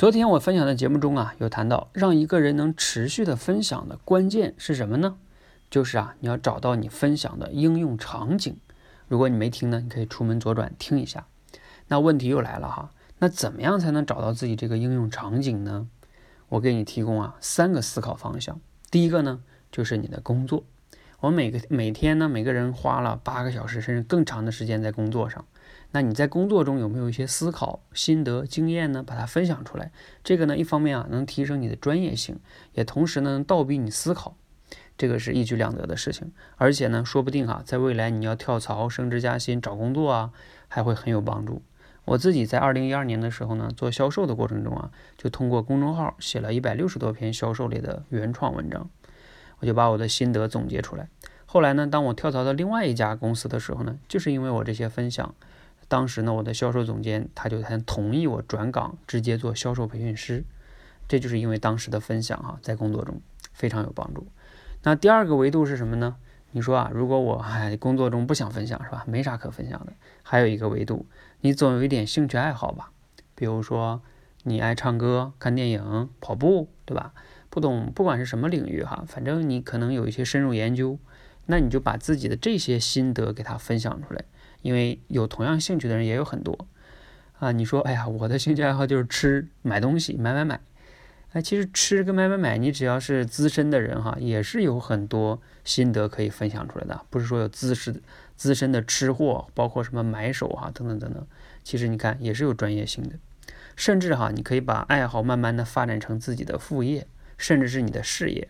昨天我分享的节目中啊，有谈到让一个人能持续的分享的关键是什么呢？就是啊，你要找到你分享的应用场景。如果你没听呢，你可以出门左转听一下。那问题又来了哈，那怎么样才能找到自己这个应用场景呢？我给你提供啊三个思考方向。第一个呢，就是你的工作。我们每个每天呢，每个人花了八个小时甚至更长的时间在工作上。那你在工作中有没有一些思考、心得、经验呢？把它分享出来。这个呢，一方面啊能提升你的专业性，也同时呢倒逼你思考，这个是一举两得的事情。而且呢，说不定啊，在未来你要跳槽、升职加薪、找工作啊，还会很有帮助。我自己在二零一二年的时候呢，做销售的过程中啊，就通过公众号写了一百六十多篇销售类的原创文章，我就把我的心得总结出来。后来呢，当我跳槽到另外一家公司的时候呢，就是因为我这些分享。当时呢，我的销售总监他就才同意我转岗，直接做销售培训师。这就是因为当时的分享哈，在工作中非常有帮助。那第二个维度是什么呢？你说啊，如果我哎工作中不想分享是吧？没啥可分享的。还有一个维度，你总有一点兴趣爱好吧？比如说你爱唱歌、看电影、跑步，对吧？不懂不管是什么领域哈，反正你可能有一些深入研究，那你就把自己的这些心得给他分享出来。因为有同样兴趣的人也有很多啊，你说，哎呀，我的兴趣爱好就是吃、买东西、买买买。哎，其实吃跟买买买，你只要是资深的人哈，也是有很多心得可以分享出来的。不是说有资深资深的吃货，包括什么买手哈等等等等，其实你看也是有专业性的。甚至哈，你可以把爱好慢慢的发展成自己的副业，甚至是你的事业。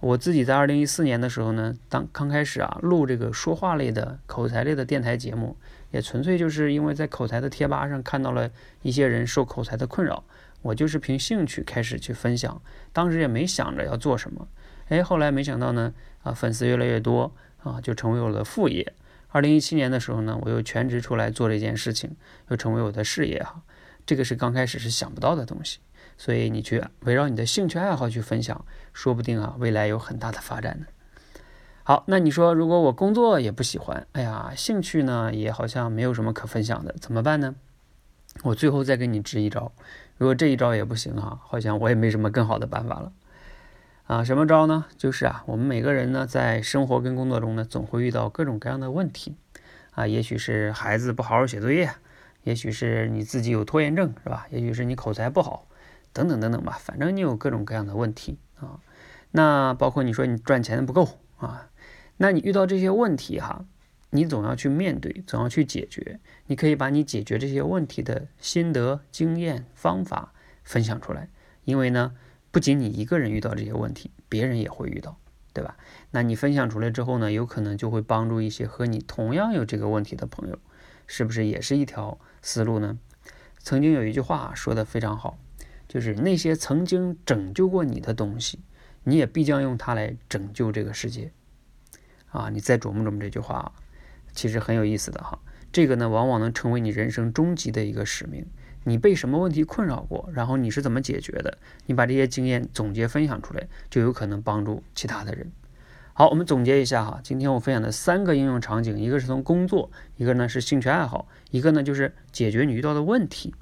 我自己在二零一四年的时候呢，当刚开始啊录这个说话类的口才类的电台节目，也纯粹就是因为在口才的贴吧上看到了一些人受口才的困扰，我就是凭兴趣开始去分享，当时也没想着要做什么，哎，后来没想到呢，啊粉丝越来越多啊，就成为我的副业。二零一七年的时候呢，我又全职出来做这件事情，又成为我的事业哈，这个是刚开始是想不到的东西。所以你去围绕你的兴趣爱好去分享，说不定啊，未来有很大的发展呢。好，那你说如果我工作也不喜欢，哎呀，兴趣呢也好像没有什么可分享的，怎么办呢？我最后再给你支一招，如果这一招也不行啊，好像我也没什么更好的办法了。啊，什么招呢？就是啊，我们每个人呢在生活跟工作中呢，总会遇到各种各样的问题啊，也许是孩子不好好写作业，也许是你自己有拖延症，是吧？也许是你口才不好。等等等等吧，反正你有各种各样的问题啊。那包括你说你赚钱的不够啊，那你遇到这些问题哈，你总要去面对，总要去解决。你可以把你解决这些问题的心得、经验、方法分享出来，因为呢，不仅你一个人遇到这些问题，别人也会遇到，对吧？那你分享出来之后呢，有可能就会帮助一些和你同样有这个问题的朋友，是不是也是一条思路呢？曾经有一句话说的非常好。就是那些曾经拯救过你的东西，你也必将用它来拯救这个世界。啊，你再琢磨琢磨这句话，其实很有意思的哈。这个呢，往往能成为你人生终极的一个使命。你被什么问题困扰过，然后你是怎么解决的？你把这些经验总结分享出来，就有可能帮助其他的人。好，我们总结一下哈，今天我分享的三个应用场景，一个是从工作，一个呢是兴趣爱好，一个呢就是解决你遇到的问题。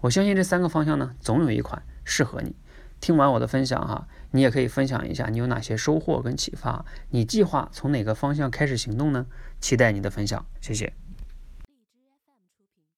我相信这三个方向呢，总有一款适合你。听完我的分享哈，你也可以分享一下你有哪些收获跟启发。你计划从哪个方向开始行动呢？期待你的分享，谢谢。